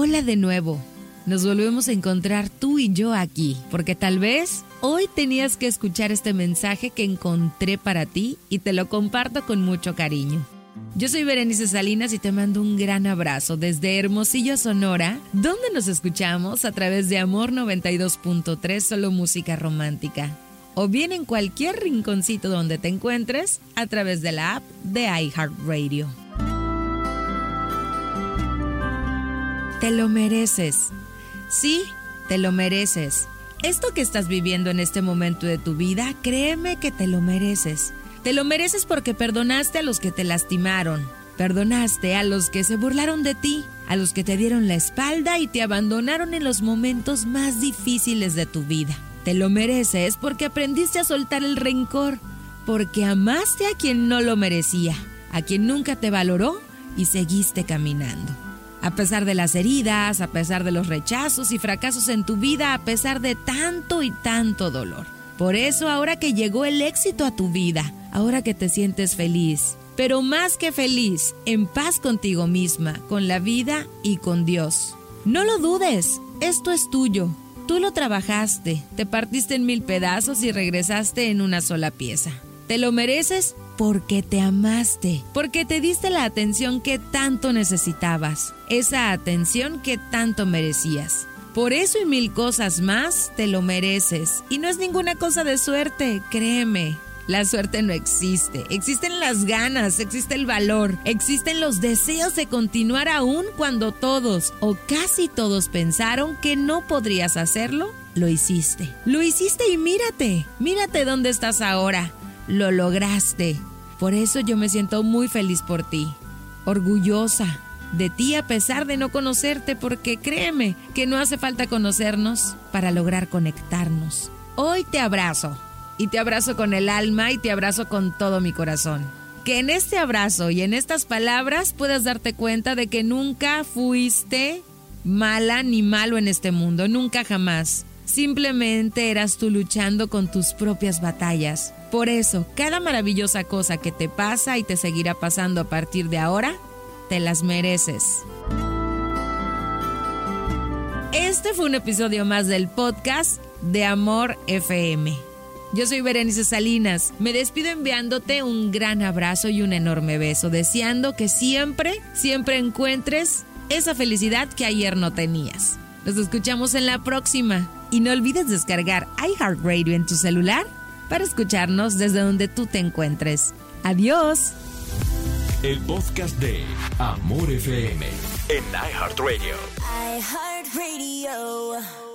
Hola de nuevo. Nos volvemos a encontrar tú y yo aquí, porque tal vez hoy tenías que escuchar este mensaje que encontré para ti y te lo comparto con mucho cariño. Yo soy Berenice Salinas y te mando un gran abrazo desde Hermosillo, Sonora, donde nos escuchamos a través de Amor 92.3, solo música romántica. O bien en cualquier rinconcito donde te encuentres a través de la app de iHeartRadio. Te lo mereces. Sí, te lo mereces. Esto que estás viviendo en este momento de tu vida, créeme que te lo mereces. Te lo mereces porque perdonaste a los que te lastimaron. Perdonaste a los que se burlaron de ti, a los que te dieron la espalda y te abandonaron en los momentos más difíciles de tu vida. Te lo mereces porque aprendiste a soltar el rencor, porque amaste a quien no lo merecía, a quien nunca te valoró y seguiste caminando. A pesar de las heridas, a pesar de los rechazos y fracasos en tu vida, a pesar de tanto y tanto dolor. Por eso ahora que llegó el éxito a tu vida, ahora que te sientes feliz, pero más que feliz, en paz contigo misma, con la vida y con Dios. No lo dudes, esto es tuyo. Tú lo trabajaste, te partiste en mil pedazos y regresaste en una sola pieza. Te lo mereces porque te amaste, porque te diste la atención que tanto necesitabas, esa atención que tanto merecías. Por eso y mil cosas más te lo mereces. Y no es ninguna cosa de suerte, créeme. La suerte no existe. Existen las ganas, existe el valor, existen los deseos de continuar aún cuando todos o casi todos pensaron que no podrías hacerlo. Lo hiciste. Lo hiciste y mírate. Mírate dónde estás ahora. Lo lograste. Por eso yo me siento muy feliz por ti, orgullosa de ti a pesar de no conocerte, porque créeme que no hace falta conocernos para lograr conectarnos. Hoy te abrazo, y te abrazo con el alma y te abrazo con todo mi corazón. Que en este abrazo y en estas palabras puedas darte cuenta de que nunca fuiste mala ni malo en este mundo, nunca jamás. Simplemente eras tú luchando con tus propias batallas. Por eso, cada maravillosa cosa que te pasa y te seguirá pasando a partir de ahora, te las mereces. Este fue un episodio más del podcast de Amor FM. Yo soy Berenice Salinas. Me despido enviándote un gran abrazo y un enorme beso, deseando que siempre, siempre encuentres esa felicidad que ayer no tenías. Nos escuchamos en la próxima. Y no olvides descargar iHeartRadio en tu celular para escucharnos desde donde tú te encuentres. Adiós. El podcast de Amor FM en iHeartRadio. iHeartRadio.